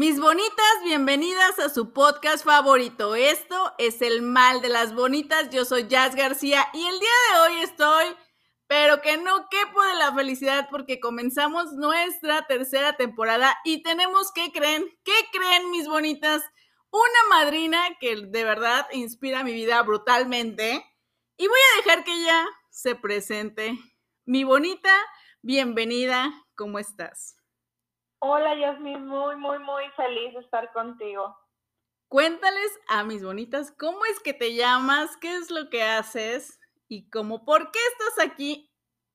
Mis bonitas, bienvenidas a su podcast favorito. Esto es El Mal de las Bonitas. Yo soy Jazz García y el día de hoy estoy, pero que no quepo de la felicidad porque comenzamos nuestra tercera temporada y tenemos, ¿qué creen? ¿Qué creen, mis bonitas? Una madrina que de verdad inspira mi vida brutalmente. Y voy a dejar que ella se presente. Mi bonita, bienvenida, ¿cómo estás? Hola, Yasmin, muy, muy, muy feliz de estar contigo. Cuéntales a mis bonitas cómo es que te llamas, qué es lo que haces y cómo, por qué estás aquí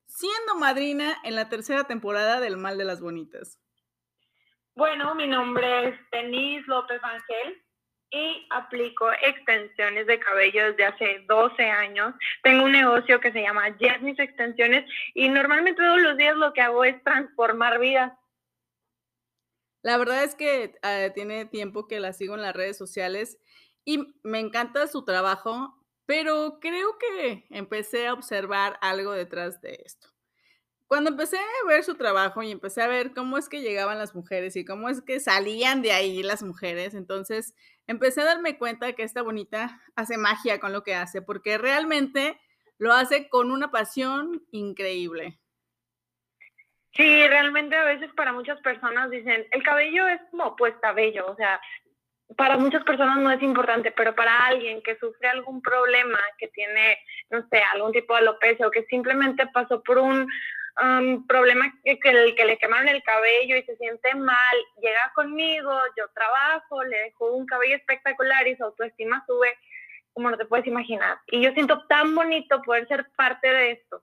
siendo madrina en la tercera temporada del Mal de las Bonitas. Bueno, mi nombre es Denise López Ángel y aplico extensiones de cabello desde hace 12 años. Tengo un negocio que se llama Jasmine's Extensiones y normalmente todos los días lo que hago es transformar vidas. La verdad es que eh, tiene tiempo que la sigo en las redes sociales y me encanta su trabajo, pero creo que empecé a observar algo detrás de esto. Cuando empecé a ver su trabajo y empecé a ver cómo es que llegaban las mujeres y cómo es que salían de ahí las mujeres, entonces empecé a darme cuenta que esta bonita hace magia con lo que hace, porque realmente lo hace con una pasión increíble. Sí, realmente a veces para muchas personas dicen, el cabello es como pues cabello, o sea, para muchas personas no es importante, pero para alguien que sufre algún problema, que tiene, no sé, algún tipo de alopecia o que simplemente pasó por un um, problema que, que, que, le quemaron el cabello y se siente mal, llega conmigo, yo trabajo, le dejo un cabello espectacular y su autoestima sube como no te puedes imaginar. Y yo siento tan bonito poder ser parte de esto.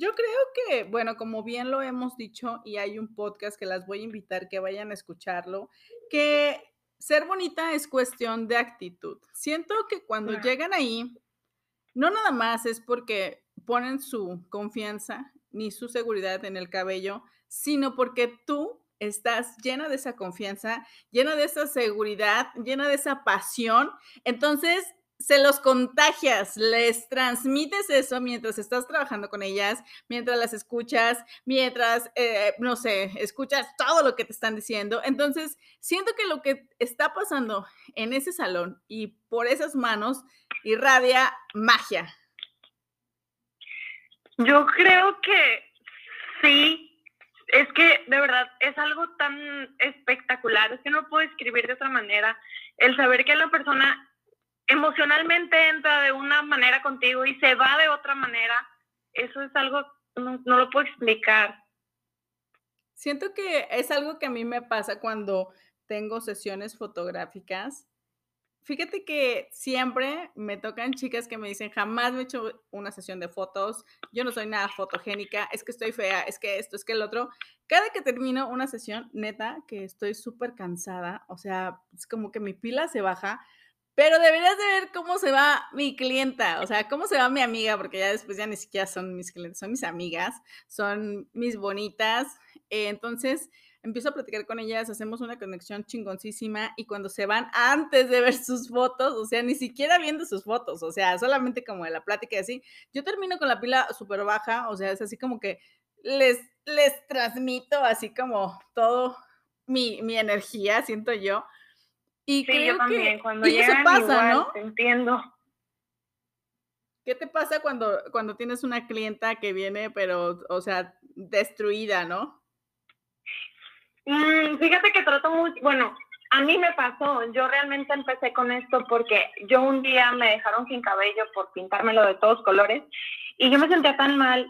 Yo creo que, bueno, como bien lo hemos dicho y hay un podcast que las voy a invitar que vayan a escucharlo, que ser bonita es cuestión de actitud. Siento que cuando llegan ahí, no nada más es porque ponen su confianza ni su seguridad en el cabello, sino porque tú estás llena de esa confianza, llena de esa seguridad, llena de esa pasión. Entonces, se los contagias, les transmites eso mientras estás trabajando con ellas, mientras las escuchas, mientras, eh, no sé, escuchas todo lo que te están diciendo. Entonces, siento que lo que está pasando en ese salón y por esas manos irradia magia. Yo creo que sí, es que de verdad es algo tan espectacular, es que no puedo escribir de otra manera. El saber que la persona emocionalmente entra de una manera contigo y se va de otra manera, eso es algo, no, no, lo puedo explicar. Siento que es algo que a mí me pasa cuando tengo sesiones fotográficas. Fíjate que siempre me tocan chicas que me dicen, jamás me he hecho una sesión de fotos, yo no soy nada fotogénica, es que estoy fea, es que esto, es que el otro. Cada que termino una sesión, neta, que estoy súper cansada, o sea, es como que mi pila se baja, pero deberías de ver cómo se va mi clienta, o sea, cómo se va mi amiga, porque ya después ya ni siquiera son mis clientes, son mis amigas, son mis bonitas. Eh, entonces empiezo a platicar con ellas, hacemos una conexión chingoncísima y cuando se van antes de ver sus fotos, o sea, ni siquiera viendo sus fotos, o sea, solamente como de la plática y así, yo termino con la pila súper baja, o sea, es así como que les, les transmito así como todo mi, mi energía, siento yo. Y sí, yo también. cuando llegan, pasa, igual, ¿no? Te entiendo. ¿Qué te pasa cuando, cuando tienes una clienta que viene, pero, o sea, destruida, no? Mm, fíjate que trato mucho, bueno, a mí me pasó, yo realmente empecé con esto porque yo un día me dejaron sin cabello por pintármelo de todos colores y yo me sentía tan mal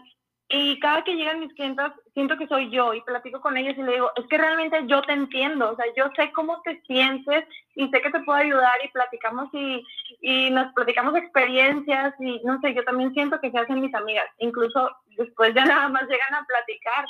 y cada que llegan mis clientes, siento que soy yo y platico con ellos y le digo, es que realmente yo te entiendo, o sea, yo sé cómo te sientes y sé que te puedo ayudar y platicamos y, y nos platicamos experiencias y no sé, yo también siento que se hacen mis amigas, incluso después ya nada más llegan a platicar.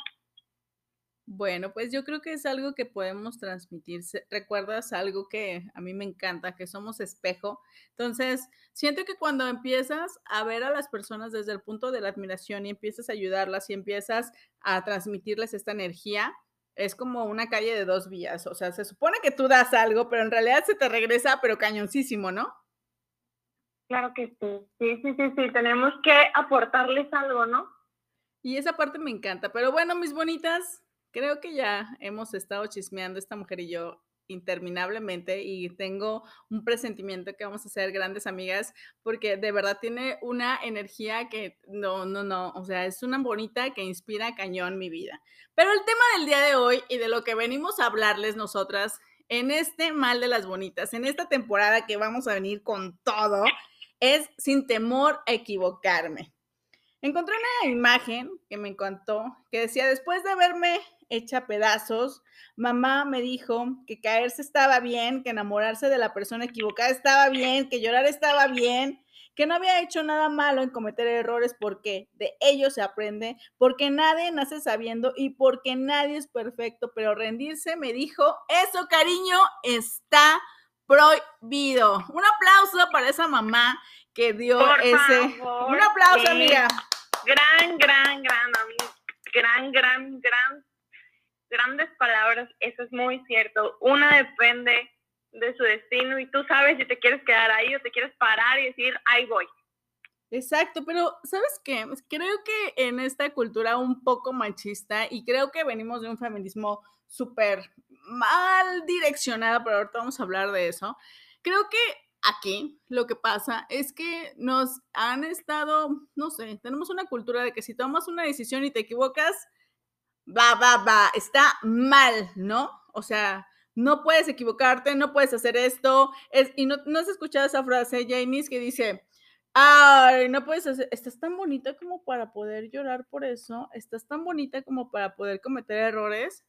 Bueno, pues yo creo que es algo que podemos transmitir. ¿Recuerdas algo que a mí me encanta, que somos espejo? Entonces, siento que cuando empiezas a ver a las personas desde el punto de la admiración y empiezas a ayudarlas y empiezas a transmitirles esta energía, es como una calle de dos vías. O sea, se supone que tú das algo, pero en realidad se te regresa, pero cañoncísimo, ¿no? Claro que sí. Sí, sí, sí, sí. Tenemos que aportarles algo, ¿no? Y esa parte me encanta. Pero bueno, mis bonitas, creo que ya hemos estado chismeando esta mujer y yo interminablemente y tengo un presentimiento que vamos a ser grandes amigas porque de verdad tiene una energía que no, no, no, o sea, es una bonita que inspira cañón mi vida. Pero el tema del día de hoy y de lo que venimos a hablarles nosotras en este mal de las bonitas, en esta temporada que vamos a venir con todo, es sin temor a equivocarme. Encontré una imagen que me encantó, que decía, después de haberme hecha pedazos, mamá me dijo que caerse estaba bien, que enamorarse de la persona equivocada estaba bien, que llorar estaba bien, que no había hecho nada malo en cometer errores porque de ellos se aprende, porque nadie nace sabiendo y porque nadie es perfecto, pero rendirse me dijo, eso cariño está prohibido. Un aplauso para esa mamá que dio ese... Un aplauso, amiga. Gran, gran, gran, gran, gran, gran, grandes palabras. Eso es muy cierto. Una depende de su destino y tú sabes si te quieres quedar ahí o te quieres parar y decir, ahí voy. Exacto, pero ¿sabes qué? Creo que en esta cultura un poco machista y creo que venimos de un feminismo súper mal direccionado, pero ahorita vamos a hablar de eso. Creo que aquí lo que pasa es que nos han estado, no sé, tenemos una cultura de que si tomas una decisión y te equivocas, va, va, va, está mal, ¿no? O sea, no puedes equivocarte, no puedes hacer esto. Es, y no, has escuchado esa frase, Janice, que dice, ay, no puedes hacer, estás tan bonita como para poder llorar por eso, estás tan bonita como para poder cometer errores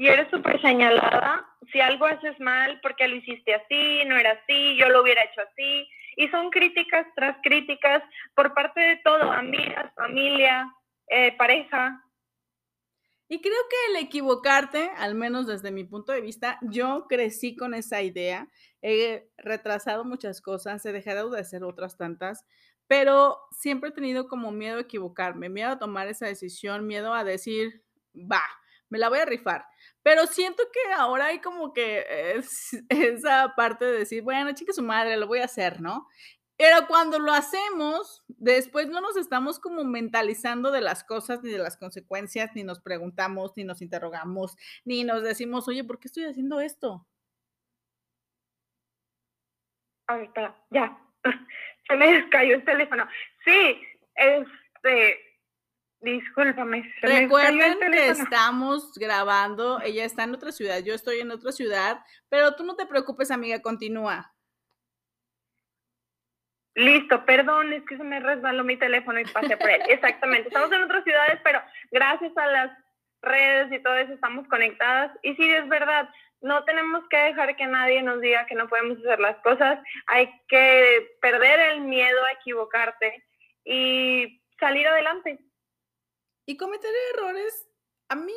y eres súper señalada. Si algo haces mal, porque lo hiciste así, no era así, yo lo hubiera hecho así. Y son críticas tras críticas por parte de todo, amigas, familia, eh, pareja. Y creo que el equivocarte, al menos desde mi punto de vista, yo crecí con esa idea. He retrasado muchas cosas, he dejado de hacer otras tantas, pero siempre he tenido como miedo a equivocarme, miedo a tomar esa decisión, miedo a decir, va, me la voy a rifar. Pero siento que ahora hay como que es, esa parte de decir, bueno, chica su madre, lo voy a hacer, ¿no? Pero cuando lo hacemos, después no nos estamos como mentalizando de las cosas, ni de las consecuencias, ni nos preguntamos, ni nos interrogamos, ni nos decimos, oye, ¿por qué estoy haciendo esto? A ver, espera, ya. Se me cayó el teléfono. Sí, este, Discúlpame. Recuerden que estamos grabando, ella está en otra ciudad, yo estoy en otra ciudad, pero tú no te preocupes, amiga, continúa. Listo, perdón, es que se me resbaló mi teléfono y pasé por él. Exactamente, estamos en otras ciudades, pero gracias a las redes y todo eso estamos conectadas. Y sí, es verdad, no tenemos que dejar que nadie nos diga que no podemos hacer las cosas, hay que perder el miedo a equivocarte y salir adelante. Y cometer errores, a mí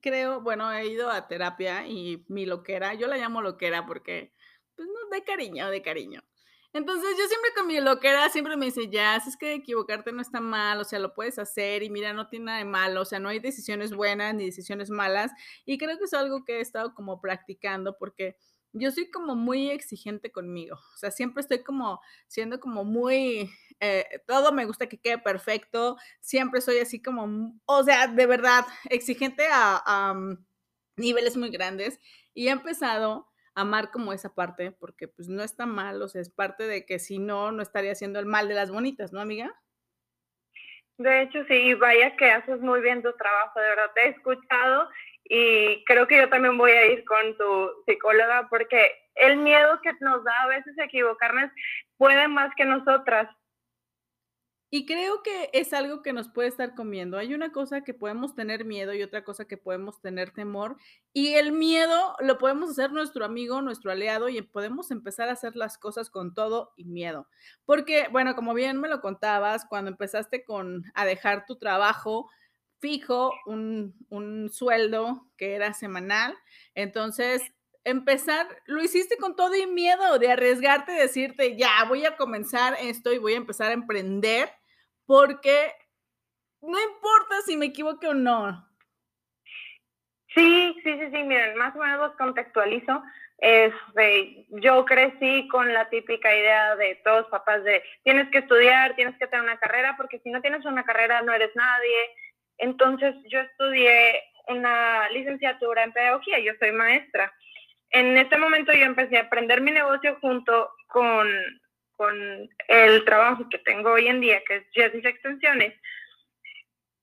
creo, bueno, he ido a terapia y mi loquera, yo la llamo loquera porque, pues no, de cariño, de cariño. Entonces yo siempre con mi loquera siempre me dice, ya, es que equivocarte no está mal, o sea, lo puedes hacer y mira, no tiene nada de malo, o sea, no hay decisiones buenas ni decisiones malas. Y creo que es algo que he estado como practicando porque yo soy como muy exigente conmigo, o sea, siempre estoy como siendo como muy, eh, todo me gusta que quede perfecto, siempre soy así como, o sea, de verdad, exigente a, mm, niveles muy grandes y he empezado amar como esa parte porque pues no está mal, o sea, es parte de que si no, no estaría haciendo el mal de las bonitas, ¿no, amiga? De hecho, sí, vaya que haces muy bien tu trabajo, de verdad, te he escuchado y creo que yo también voy a ir con tu psicóloga porque el miedo que nos da a veces equivocarnos puede más que nosotras. Y creo que es algo que nos puede estar comiendo. Hay una cosa que podemos tener miedo y otra cosa que podemos tener temor. Y el miedo lo podemos hacer nuestro amigo, nuestro aliado y podemos empezar a hacer las cosas con todo y miedo. Porque, bueno, como bien me lo contabas, cuando empezaste con a dejar tu trabajo, fijo, un, un sueldo que era semanal. Entonces, empezar, lo hiciste con todo y miedo de arriesgarte, decirte, ya, voy a comenzar esto y voy a empezar a emprender, porque no importa si me equivoque o no. Sí, sí, sí, sí, miren, más o menos contextualizo. Este, yo crecí con la típica idea de todos papás de tienes que estudiar, tienes que tener una carrera, porque si no tienes una carrera no eres nadie. Entonces yo estudié una licenciatura en pedagogía, yo soy maestra. En este momento yo empecé a aprender mi negocio junto con, con el trabajo que tengo hoy en día, que es Jessie's Extensiones.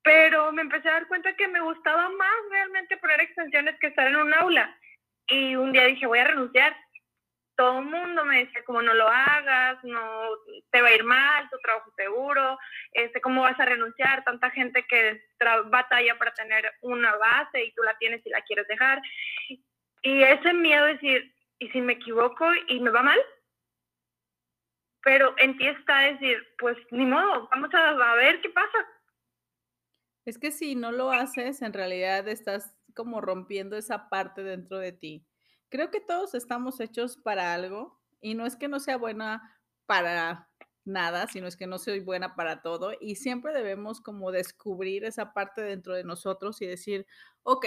Pero me empecé a dar cuenta que me gustaba más realmente poner extensiones que estar en un aula. Y un día dije, voy a renunciar. Todo el mundo me decía, como no lo hagas, no te va a ir mal, tu trabajo seguro, este, cómo vas a renunciar, tanta gente que batalla para tener una base y tú la tienes y la quieres dejar. Y ese miedo de decir, ¿y si me equivoco y me va mal? Pero en ti está decir, pues ni modo, vamos a, a ver qué pasa. Es que si no lo haces, en realidad estás como rompiendo esa parte dentro de ti. Creo que todos estamos hechos para algo y no es que no sea buena para nada, sino es que no soy buena para todo y siempre debemos como descubrir esa parte dentro de nosotros y decir, ok,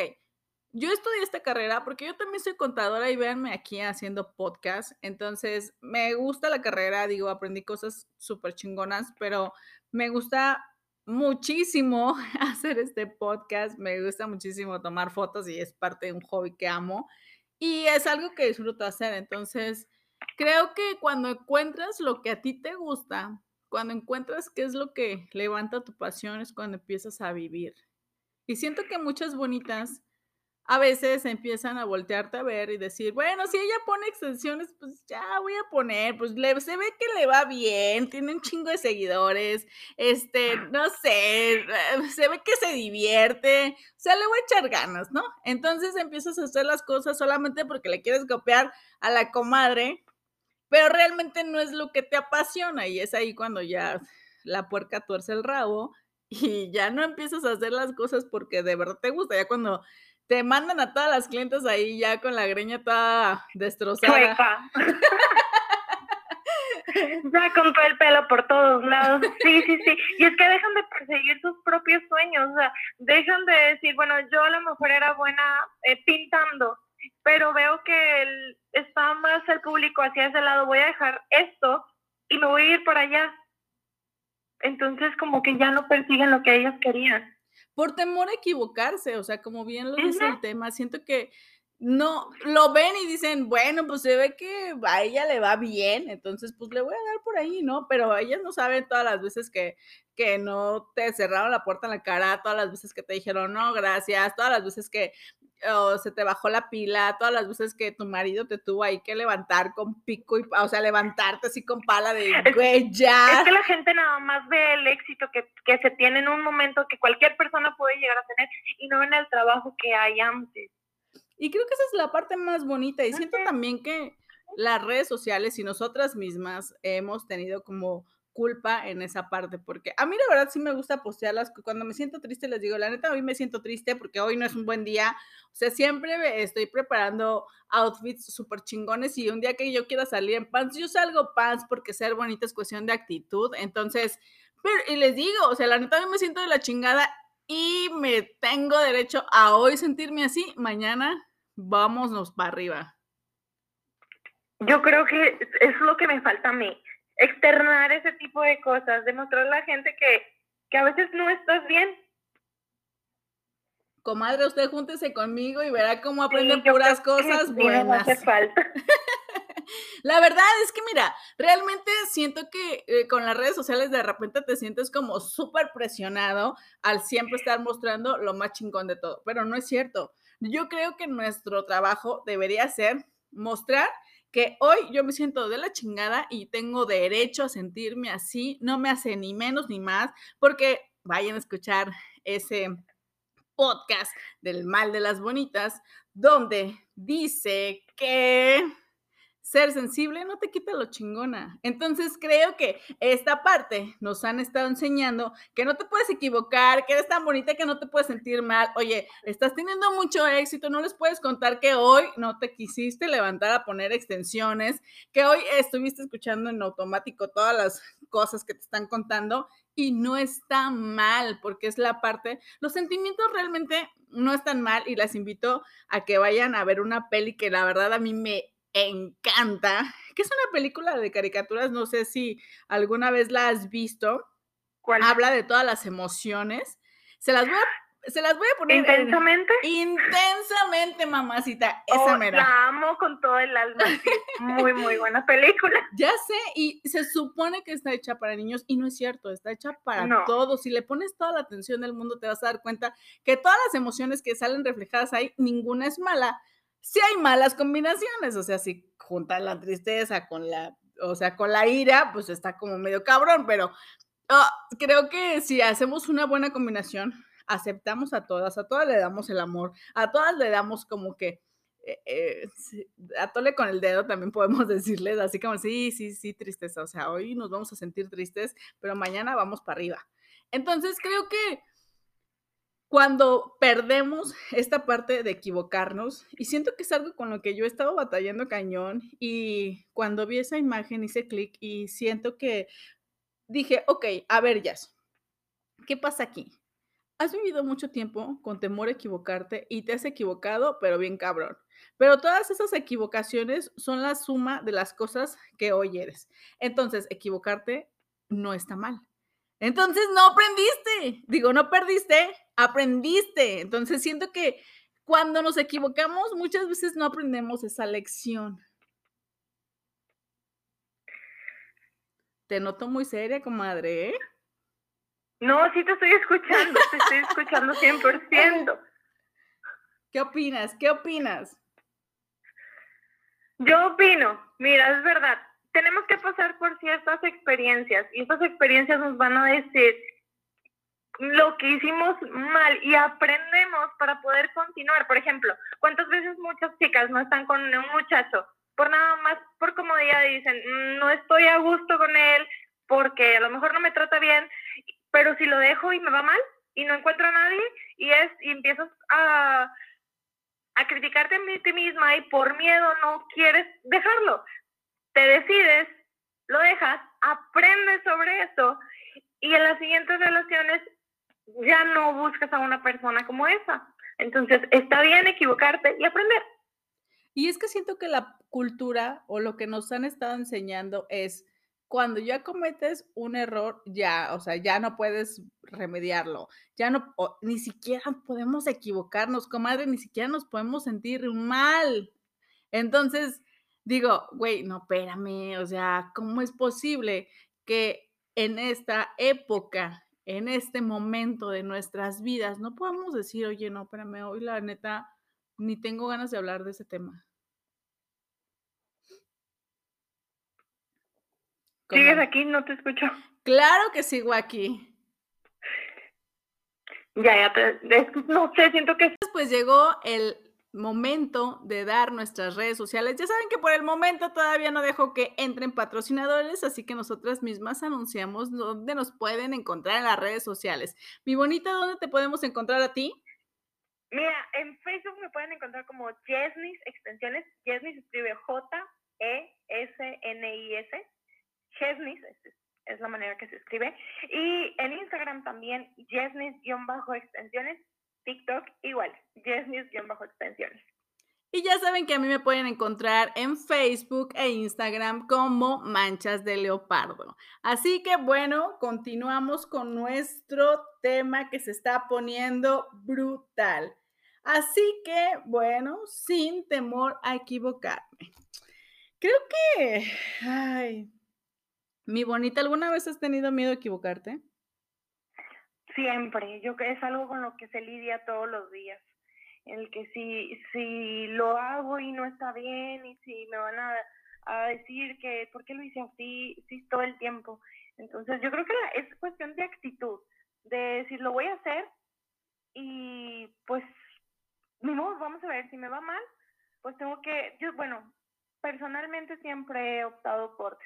yo estudié esta carrera porque yo también soy contadora y véanme aquí haciendo podcast, entonces me gusta la carrera, digo, aprendí cosas súper chingonas, pero me gusta muchísimo hacer este podcast, me gusta muchísimo tomar fotos y es parte de un hobby que amo y es algo que disfruto hacer. Entonces, creo que cuando encuentras lo que a ti te gusta, cuando encuentras qué es lo que levanta tu pasión, es cuando empiezas a vivir. Y siento que muchas bonitas a veces empiezan a voltearte a ver y decir, bueno, si ella pone extensiones, pues ya voy a poner, pues le, se ve que le va bien, tiene un chingo de seguidores, este, no sé, eh, se ve que se divierte, o sea, le voy a echar ganas, ¿no? Entonces empiezas a hacer las cosas solamente porque le quieres copiar a la comadre, pero realmente no es lo que te apasiona y es ahí cuando ya la puerca tuerce el rabo y ya no empiezas a hacer las cosas porque de verdad te gusta, ya cuando te mandan a todas las clientes ahí ya con la greña toda destrozada. ya todo el pelo por todos lados. Sí, sí, sí. Y es que dejan de perseguir sus propios sueños. O sea, dejan de decir, bueno, yo a lo mejor era buena eh, pintando, pero veo que el, está más el público hacia ese lado. Voy a dejar esto y me voy a ir para allá. Entonces, como que ya no persiguen lo que ellos querían por temor a equivocarse, o sea, como bien lo dice el tema, siento que no lo ven y dicen, bueno, pues se ve que a ella le va bien, entonces pues le voy a dar por ahí, ¿no? Pero ellas no saben todas las veces que, que no te cerraron la puerta en la cara, todas las veces que te dijeron, no, gracias, todas las veces que o se te bajó la pila, todas las veces que tu marido te tuvo ahí que levantar con pico y, o sea, levantarte así con pala de, güey, ya. Es que la gente nada más ve el éxito que, que se tiene en un momento que cualquier persona puede llegar a tener y no ven el trabajo que hay antes. Y creo que esa es la parte más bonita y siento también que las redes sociales y nosotras mismas hemos tenido como culpa en esa parte, porque a mí la verdad sí me gusta postearlas, cuando me siento triste les digo, la neta, hoy me siento triste porque hoy no es un buen día, o sea, siempre estoy preparando outfits súper chingones y un día que yo quiera salir en pants, yo salgo pants porque ser bonita es cuestión de actitud, entonces, pero, y les digo, o sea, la neta, hoy me siento de la chingada y me tengo derecho a hoy sentirme así, mañana vámonos para arriba. Yo creo que es lo que me falta a mí externar ese tipo de cosas, demostrar a la gente que, que a veces no estás bien. Comadre, usted júntese conmigo y verá cómo aprenden puras cosas buenas. hace falta. La verdad es que, mira, realmente siento que eh, con las redes sociales de repente te sientes como súper presionado al siempre estar mostrando lo más chingón de todo, pero no es cierto. Yo creo que nuestro trabajo debería ser mostrar que hoy yo me siento de la chingada y tengo derecho a sentirme así, no me hace ni menos ni más, porque vayan a escuchar ese podcast del mal de las bonitas, donde dice que ser sensible no te quita lo chingona. Entonces creo que esta parte nos han estado enseñando que no te puedes equivocar, que eres tan bonita que no te puedes sentir mal. Oye, estás teniendo mucho éxito, no les puedes contar que hoy no te quisiste levantar a poner extensiones, que hoy estuviste escuchando en automático todas las cosas que te están contando y no está mal, porque es la parte, los sentimientos realmente no están mal y las invito a que vayan a ver una peli que la verdad a mí me encanta, que es una película de caricaturas, no sé si alguna vez la has visto. ¿Cuál? Habla de todas las emociones. Se las voy a se las voy a poner. ¿Intensamente? intensamente, mamacita. Esa oh, La amo con todo el alma. muy, muy buena película. Ya sé, y se supone que está hecha para niños, y no es cierto, está hecha para todos. Si le pones toda la atención del mundo, te vas a dar cuenta que todas las emociones que salen reflejadas ahí, ninguna es mala si hay malas combinaciones, o sea, si juntas la tristeza con la, o sea, con la ira, pues está como medio cabrón, pero ah, creo que si hacemos una buena combinación, aceptamos a todas, a todas le damos el amor, a todas le damos como que, eh, eh, a tole con el dedo también podemos decirles, así como, sí, sí, sí, tristeza, o sea, hoy nos vamos a sentir tristes, pero mañana vamos para arriba. Entonces creo que cuando perdemos esta parte de equivocarnos, y siento que es algo con lo que yo he estado batallando cañón, y cuando vi esa imagen hice clic y siento que dije, ok, a ver, Jazz, ¿qué pasa aquí? Has vivido mucho tiempo con temor a equivocarte y te has equivocado, pero bien cabrón. Pero todas esas equivocaciones son la suma de las cosas que hoy eres. Entonces, equivocarte no está mal. Entonces no aprendiste, digo, no perdiste, aprendiste. Entonces siento que cuando nos equivocamos muchas veces no aprendemos esa lección. Te noto muy seria, comadre, ¿eh? No, sí te estoy escuchando, te estoy escuchando 100%. ¿Qué opinas? ¿Qué opinas? Yo opino, mira, es verdad, tenemos que pasar por ciertas experiencias y estas experiencias nos van a decir lo que hicimos mal y aprendemos para poder continuar. Por ejemplo, ¿cuántas veces muchas chicas no están con un muchacho por nada más, por comodidad dicen, no estoy a gusto con él porque a lo mejor no me trata bien, pero si lo dejo y me va mal y no encuentro a nadie y es y empiezas a a criticarte a ti misma y por miedo no quieres dejarlo te decides, lo dejas, aprendes sobre eso y en las siguientes relaciones ya no buscas a una persona como esa. Entonces, está bien equivocarte y aprender. Y es que siento que la cultura o lo que nos han estado enseñando es cuando ya cometes un error, ya, o sea, ya no puedes remediarlo, ya no, ni siquiera podemos equivocarnos, comadre, ni siquiera nos podemos sentir mal. Entonces, digo, güey, no, espérame, o sea, ¿cómo es posible que en esta época, en este momento de nuestras vidas, no podamos decir, oye, no, espérame, hoy la neta, ni tengo ganas de hablar de ese tema? ¿Sigues aquí? No te escucho. Claro que sigo aquí. Ya, ya te, no sé, siento que... Pues llegó el momento de dar nuestras redes sociales. Ya saben que por el momento todavía no dejo que entren patrocinadores, así que nosotras mismas anunciamos dónde nos pueden encontrar en las redes sociales. Mi bonita, ¿dónde te podemos encontrar a ti? Mira, en Facebook me pueden encontrar como Jesnis Extensiones. Jesnis escribe J-E-S-N-I-S. Jesnis es la manera que se escribe. Y en Instagram también, Jesnis-extensiones TikTok igual, bajo extensiones Y ya saben que a mí me pueden encontrar en Facebook e Instagram como Manchas de Leopardo. Así que bueno, continuamos con nuestro tema que se está poniendo brutal. Así que bueno, sin temor a equivocarme. Creo que, ay, mi bonita, ¿alguna vez has tenido miedo a equivocarte? Siempre, yo que es algo con lo que se lidia todos los días. El que si, si lo hago y no está bien y si me van a, a decir que por qué lo hice así, sí, todo el tiempo. Entonces yo creo que es cuestión de actitud, de decir lo voy a hacer y pues, no, vamos a ver, si me va mal, pues tengo que, yo, bueno, personalmente siempre he optado por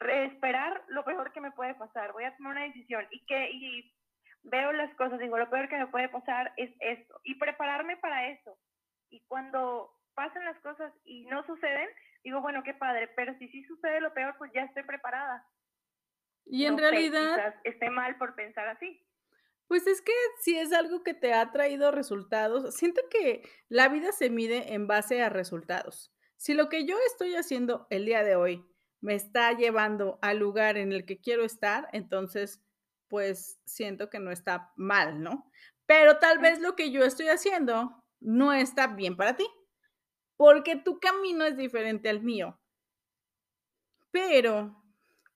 esperar lo peor que me puede pasar. Voy a tomar una decisión y que y veo las cosas, digo, lo peor que me puede pasar es esto y prepararme para eso. Y cuando pasan las cosas y no suceden, digo, bueno, qué padre, pero si sí sucede lo peor, pues ya estoy preparada. Y en realidad... quizás esté mal por pensar así. Pues es que si es algo que te ha traído resultados, siento que la vida se mide en base a resultados. Si lo que yo estoy haciendo el día de hoy me está llevando al lugar en el que quiero estar, entonces pues siento que no está mal, ¿no? Pero tal vez lo que yo estoy haciendo no está bien para ti, porque tu camino es diferente al mío. Pero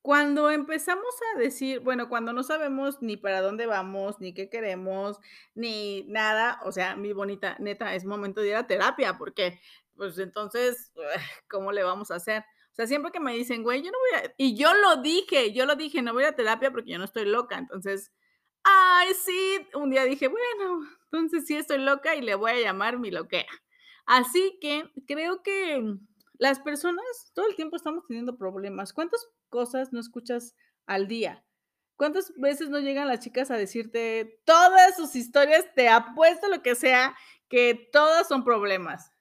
cuando empezamos a decir, bueno, cuando no sabemos ni para dónde vamos, ni qué queremos, ni nada, o sea, mi bonita, neta, es momento de ir a terapia, porque, pues entonces, ¿cómo le vamos a hacer? O sea, siempre que me dicen, güey, yo no voy a, y yo lo dije, yo lo dije, no voy a terapia porque yo no estoy loca, entonces, ay, sí, un día dije, bueno, entonces sí estoy loca y le voy a llamar mi loquera. Así que creo que las personas todo el tiempo estamos teniendo problemas. ¿Cuántas cosas no escuchas al día? ¿Cuántas veces no llegan las chicas a decirte todas sus historias? Te apuesto lo que sea, que todas son problemas.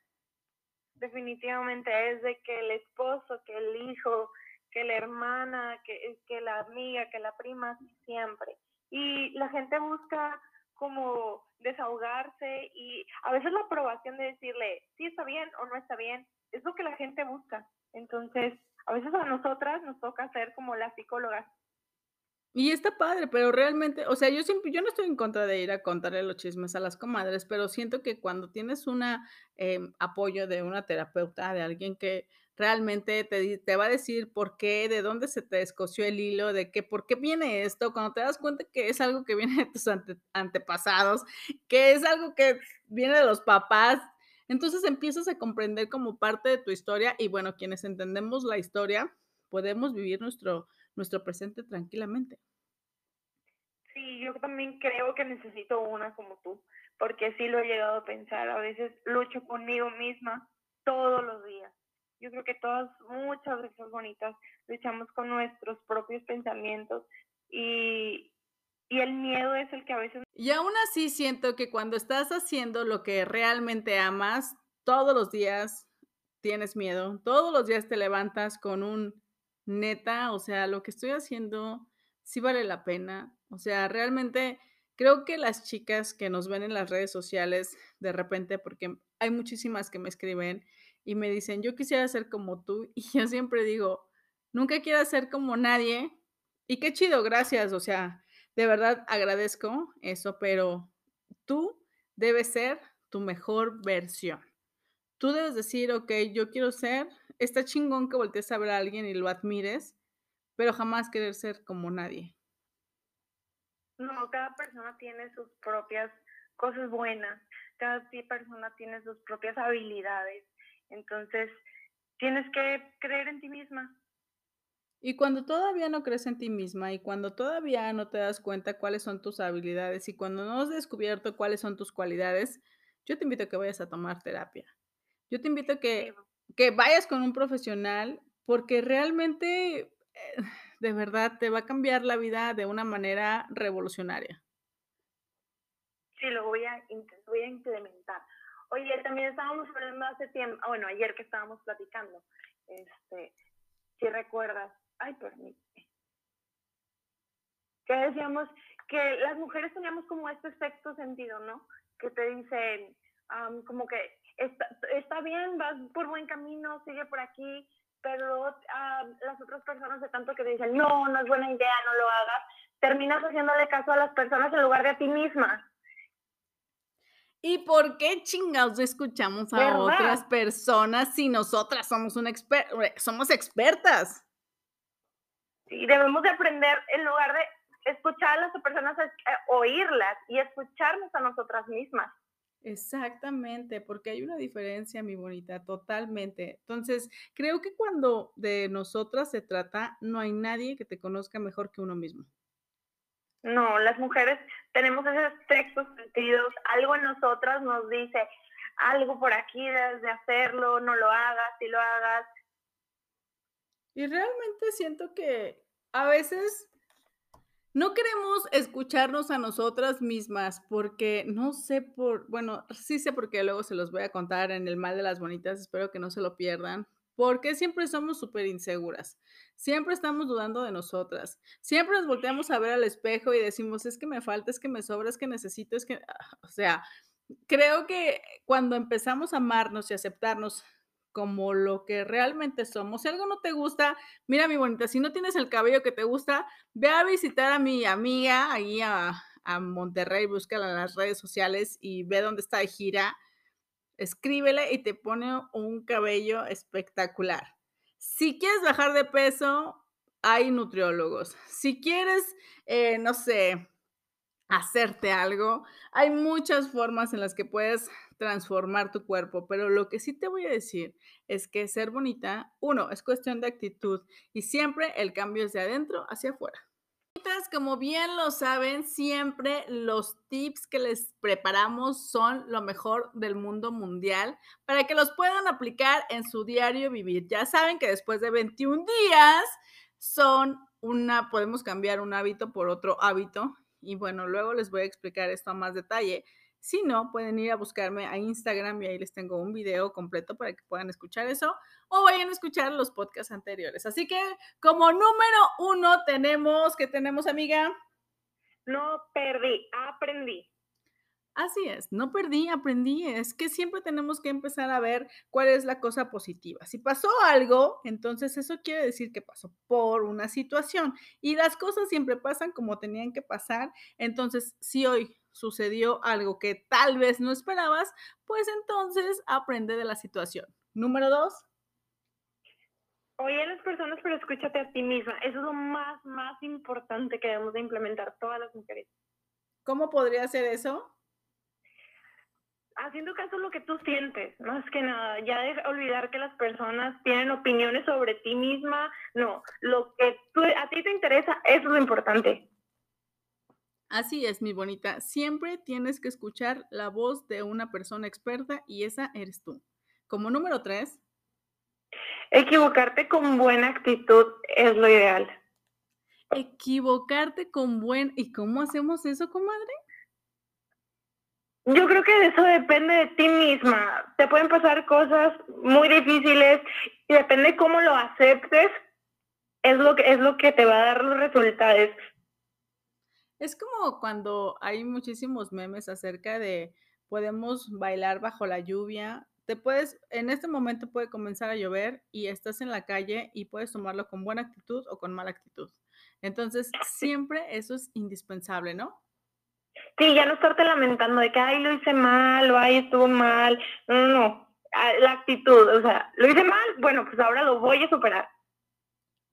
Definitivamente es de que el esposo, que el hijo, que la hermana, que, que la amiga, que la prima, siempre. Y la gente busca como desahogarse y a veces la aprobación de decirle si está bien o no está bien, es lo que la gente busca. Entonces, a veces a nosotras nos toca ser como las psicólogas. Y está padre, pero realmente, o sea, yo siempre, yo no estoy en contra de ir a contarle los chismes a las comadres, pero siento que cuando tienes un em, apoyo de una terapeuta, de alguien que realmente te, te, va a decir por qué, de dónde se te escoció el hilo, de qué, por qué viene esto, cuando te das cuenta que es algo que viene de tus antepasados, que es algo que viene de los papás, entonces empiezas a comprender como parte de tu historia y bueno, quienes entendemos la historia, podemos vivir nuestro, nuestro presente tranquilamente. Sí, yo también creo que necesito una como tú, porque sí lo he llegado a pensar, a veces lucho conmigo misma todos los días. Yo creo que todas, muchas veces bonitas, luchamos con nuestros propios pensamientos y, y el miedo es el que a veces... Y aún así siento que cuando estás haciendo lo que realmente amas, todos los días tienes miedo, todos los días te levantas con un neta, o sea, lo que estoy haciendo sí vale la pena. O sea, realmente creo que las chicas que nos ven en las redes sociales de repente, porque hay muchísimas que me escriben y me dicen, yo quisiera ser como tú, y yo siempre digo, nunca quiero ser como nadie. Y qué chido, gracias. O sea, de verdad agradezco eso, pero tú debes ser tu mejor versión. Tú debes decir, ok, yo quiero ser, está chingón que voltees a ver a alguien y lo admires, pero jamás querer ser como nadie. No, cada persona tiene sus propias cosas buenas, cada persona tiene sus propias habilidades, entonces tienes que creer en ti misma. Y cuando todavía no crees en ti misma y cuando todavía no te das cuenta cuáles son tus habilidades y cuando no has descubierto cuáles son tus cualidades, yo te invito a que vayas a tomar terapia. Yo te invito a que, que vayas con un profesional porque realmente, eh, de verdad, te va a cambiar la vida de una manera revolucionaria. Sí, lo voy a, voy a implementar. Oye, también estábamos hablando hace tiempo, ah, bueno, ayer que estábamos platicando, este, si recuerdas, ay, permíteme, que decíamos que las mujeres teníamos como este sexto sentido, ¿no? Que te dicen, como que está, está, bien, vas por buen camino, sigue por aquí, pero las otras personas de tanto que te dicen, no, no es buena idea, no lo hagas, terminas haciéndole caso a las personas en lugar de a ti misma. ¿Y por qué chingados escuchamos a otras personas si nosotras somos, una exper somos expertas? y debemos de aprender en lugar de escuchar a las personas, eh, oírlas y escucharnos a nosotras mismas. Exactamente, porque hay una diferencia, mi bonita, totalmente. Entonces, creo que cuando de nosotras se trata, no hay nadie que te conozca mejor que uno mismo. No, las mujeres tenemos esos textos sentidos, algo en nosotras nos dice, algo por aquí debes de hacerlo, no lo hagas, si lo hagas. Y realmente siento que a veces no queremos escucharnos a nosotras mismas porque no sé por, bueno, sí sé porque luego se los voy a contar en el mal de las bonitas, espero que no se lo pierdan, porque siempre somos súper inseguras, siempre estamos dudando de nosotras, siempre nos volteamos a ver al espejo y decimos, es que me falta, es que me sobra, es que necesito, es que, o sea, creo que cuando empezamos a amarnos y aceptarnos como lo que realmente somos. Si algo no te gusta, mira mi bonita, si no tienes el cabello que te gusta, ve a visitar a mi amiga ahí a, Monterrey, búscala en las redes sociales y ve dónde está de gira. Escríbele y te pone un cabello espectacular. Si quieres bajar de peso, hay nutriólogos. Si quieres, eh, no sé, hacerte algo, hay muchas formas en las que puedes transformar tu cuerpo, pero lo que sí te voy a decir es que ser bonita, uno, es cuestión de actitud y siempre el cambio es de adentro hacia afuera. Como bien lo saben, siempre los tips que les preparamos son lo mejor del mundo mundial para que los puedan aplicar en su diario vivir. Ya saben que después de 21 días son una, podemos cambiar un hábito por otro hábito. Y bueno, luego les voy a explicar esto a más detalle. Si no, pueden ir a buscarme a Instagram y ahí les tengo un video completo para que puedan escuchar eso o vayan a escuchar los podcasts anteriores. Así que como número uno tenemos, ¿qué tenemos, amiga? No perdí, aprendí. Así es, no perdí, aprendí. Es que siempre tenemos que empezar a ver cuál es la cosa positiva. Si pasó algo, entonces eso quiere decir que pasó por una situación y las cosas siempre pasan como tenían que pasar. Entonces, si hoy sucedió algo que tal vez no esperabas, pues entonces aprende de la situación. Número dos. Oye a las personas, pero escúchate a ti misma. Eso es lo más, más importante que debemos de implementar todas las mujeres. ¿Cómo podría ser eso? haciendo caso a lo que tú sientes, más que nada, ya de olvidar que las personas tienen opiniones sobre ti misma, no, lo que a ti te interesa, eso es lo importante. Así es, mi bonita, siempre tienes que escuchar la voz de una persona experta y esa eres tú. Como número tres. Equivocarte con buena actitud es lo ideal. Equivocarte con buen... ¿Y cómo hacemos eso, comadre? Yo creo que eso depende de ti misma. Te pueden pasar cosas muy difíciles y depende cómo lo aceptes, es lo que es lo que te va a dar los resultados. Es como cuando hay muchísimos memes acerca de podemos bailar bajo la lluvia. Te puedes, en este momento puede comenzar a llover y estás en la calle y puedes tomarlo con buena actitud o con mala actitud. Entonces, siempre eso es indispensable, ¿no? Sí, ya no estarte lamentando de que, ay, lo hice mal, o ay, estuvo mal. No, no, no. Ah, la actitud, o sea, lo hice mal, bueno, pues ahora lo voy a superar.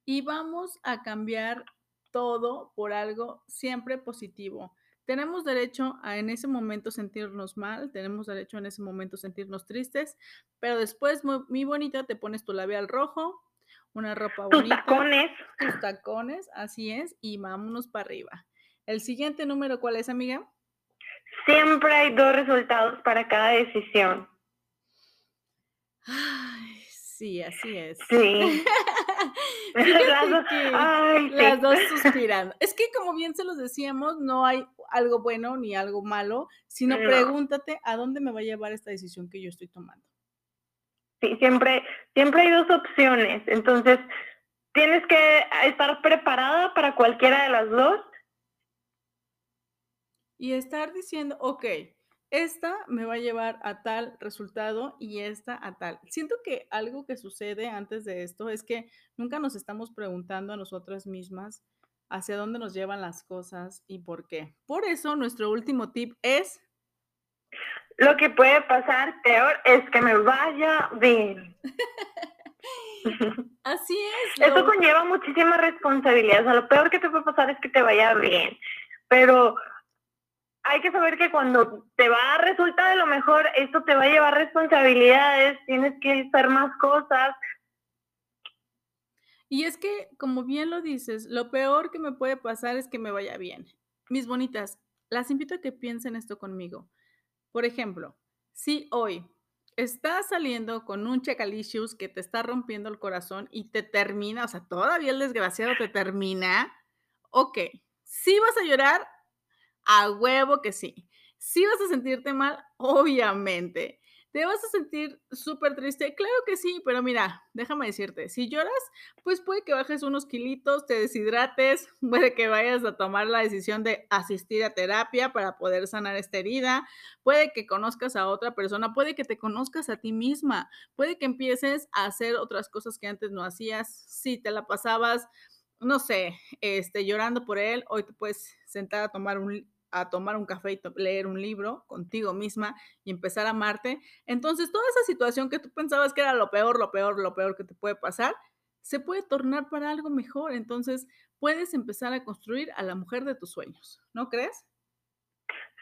Y vamos a cambiar todo por algo siempre positivo. Tenemos derecho a en ese momento sentirnos mal, tenemos derecho en ese momento sentirnos tristes, pero después, mi bonita, te pones tu labial rojo, una ropa bonita. Tus tacones. Tus tacones, así es, y vámonos para arriba. El siguiente número, ¿cuál es, amiga? Siempre hay dos resultados para cada decisión. Ay, sí, así es. Sí. las, dos, suspiran. Es que como bien se los decíamos, no hay algo bueno ni algo malo, sino pregúntate a dónde me va a llevar esta decisión que yo estoy tomando. Sí, siempre, siempre hay dos opciones. Entonces, tienes que estar preparada para cualquiera de las dos y estar diciendo, ok, esta me va a llevar a tal resultado y esta a tal. Siento que algo que sucede antes de esto es que nunca nos estamos preguntando a nosotras mismas hacia dónde nos llevan las cosas y por qué. Por eso nuestro último tip es... Lo que puede pasar peor es que me vaya bien. Así es. Eso conlleva muchísima responsabilidad. O sea, lo peor que te puede pasar es que te vaya bien. Pero hay que saber que cuando te va a resultar de lo mejor, esto te va a llevar responsabilidades, tienes que hacer más cosas. Y es que, como bien lo dices, lo peor que me puede pasar es que me vaya bien. Mis bonitas, las invito a que piensen esto conmigo. Por ejemplo, Si hoy estás saliendo con un checalicious que te está rompiendo el corazón y te termina, o sea, todavía el desgraciado te termina, ok, si vas a llorar, a huevo que sí. Si vas a sentirte mal, obviamente. ¿Te vas a sentir súper triste? Claro que sí, pero mira, déjame decirte, si lloras, pues puede que bajes unos kilitos, te deshidrates, puede que vayas a tomar la decisión de asistir a terapia para poder sanar esta herida, puede que conozcas a otra persona, puede que te conozcas a ti misma, puede que empieces a hacer otras cosas que antes no hacías, si te la pasabas no sé, este, llorando por él, hoy te puedes sentar a tomar un, a tomar un café y leer un libro contigo misma y empezar a amarte. Entonces, toda esa situación que tú pensabas que era lo peor, lo peor, lo peor que te puede pasar, se puede tornar para algo mejor. Entonces, puedes empezar a construir a la mujer de tus sueños, ¿no crees?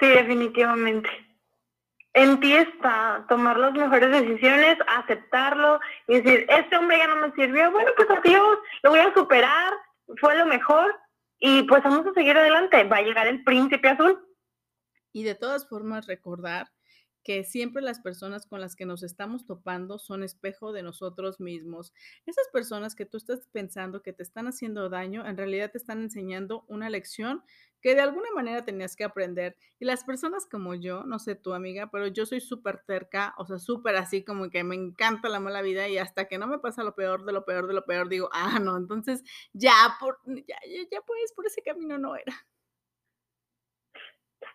Sí, definitivamente. En ti está tomar las mejores decisiones, aceptarlo y decir, este hombre ya no me sirvió, bueno, pues adiós, lo voy a superar, fue lo mejor y pues vamos a seguir adelante, va a llegar el príncipe azul. Y de todas formas recordar que siempre las personas con las que nos estamos topando son espejo de nosotros mismos. Esas personas que tú estás pensando que te están haciendo daño, en realidad te están enseñando una lección que de alguna manera tenías que aprender. Y las personas como yo, no sé tu amiga, pero yo soy súper terca, o sea, súper así como que me encanta la mala vida y hasta que no me pasa lo peor de lo peor de lo peor, digo, ah, no, entonces ya, por, ya, ya, pues, por ese camino no era.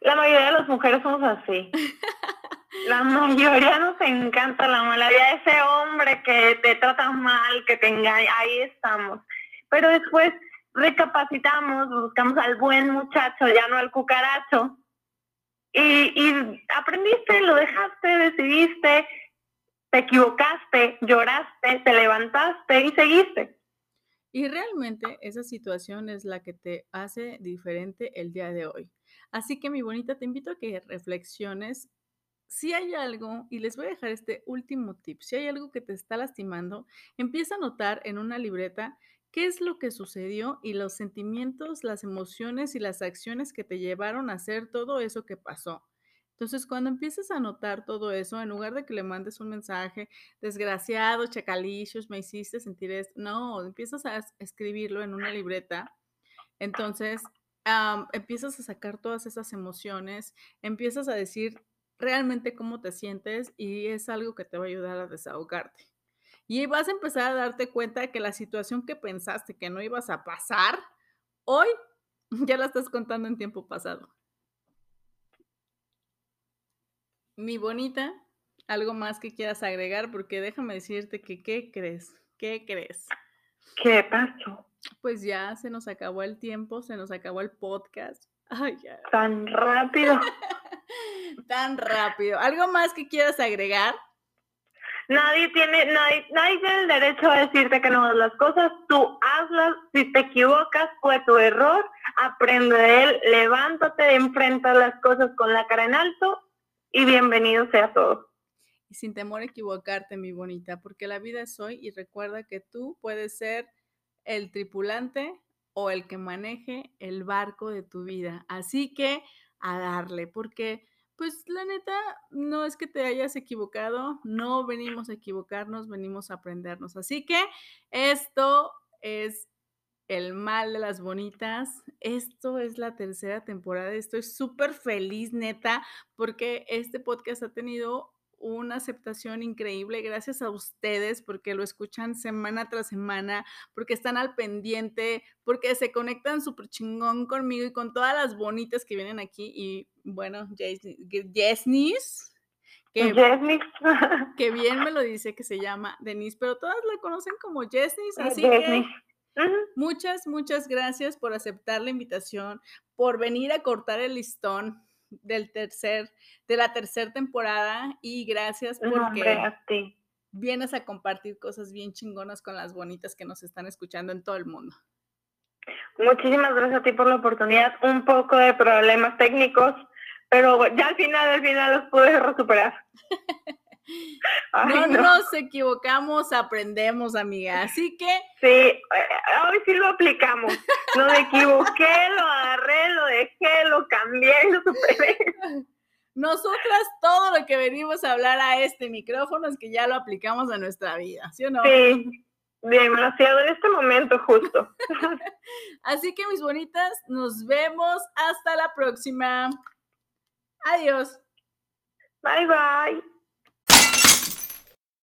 La mayoría de las mujeres somos así. La mayoría nos encanta la mala vida, ese hombre que te trata mal, que te engaña, ahí estamos. Pero después recapacitamos, buscamos al buen muchacho, ya no al cucaracho. Y, aprendiste, lo dejaste, decidiste, te equivocaste, lloraste, te levantaste y seguiste. Y realmente esa situación es la que te hace diferente el día de hoy. Así que mi bonita, te invito a que reflexiones si hay algo, y les voy a dejar este último tip, si hay algo que te está lastimando, empieza a notar en una libreta qué es lo que sucedió y los sentimientos, las emociones y las acciones que te llevaron a hacer todo eso que pasó. Entonces, cuando empieces a notar todo eso, en lugar de que le mandes un mensaje, desgraciado, chacalicios, me hiciste sentir esto, no, empiezas a escribirlo en una libreta. Entonces, empiezas a sacar todas esas emociones, empiezas a decir realmente cómo te sientes y es algo que te va a ayudar a desahogarte. Y vas a empezar a darte cuenta de que la situación que pensaste que no ibas a pasar, hoy ya la estás contando en tiempo pasado. Mi bonita, algo más que quieras agregar, porque déjame decirte que, ¿qué crees? ¿Qué crees? ¿Qué pasó? Pues ya se nos acabó el tiempo, se nos acabó el podcast. Ay, ya. Tan rápido. Tan rápido. ¿Algo más que quieras agregar? Nadie tiene, nadie, nadie tiene el derecho a decirte que no hagas las cosas. Tú hazlas. Si te equivocas, fue tu error. Aprende de él. Levántate, enfrenta las cosas con la cara en alto y bienvenido sea todo. Y sin temor a equivocarte, mi bonita, porque la vida es hoy y recuerda que tú puedes ser el tripulante o el que maneje el barco de tu vida. Así que a darle, porque pues la neta, no es que te hayas equivocado, no venimos a equivocarnos, venimos a aprendernos. Así que esto es el mal de las bonitas. Esto es la tercera temporada. Estoy súper feliz, neta, porque este podcast ha tenido una aceptación increíble. Gracias a ustedes porque lo escuchan semana tras semana, porque están al pendiente, porque se conectan súper chingón conmigo y con todas las bonitas que vienen aquí. Y bueno, Jessnis, que, que bien me lo dice que se llama Denise, pero todas la conocen como Jessnis, así que muchas, muchas gracias por aceptar la invitación, por venir a cortar el listón del tercer, de la tercera temporada y gracias porque vienes a compartir cosas bien chingonas con las bonitas que nos están escuchando en todo el mundo. Muchísimas gracias a ti por la oportunidad. Un poco de problemas técnicos, pero ya al final, al final los pude recuperar. no, nos equivocamos, aprendemos, amiga. Así que. Sí, eh, hoy sí lo aplicamos. Lo equivoqué, lo agarré, lo dejé, lo cambié, lo superé. Nosotras todo lo que venimos a hablar a este micrófono es que ya lo aplicamos a nuestra vida, ¿sí o no? Sí, demasiado en este momento justo. Así que mis bonitas, nos vemos hasta la próxima. Adiós. Bye bye.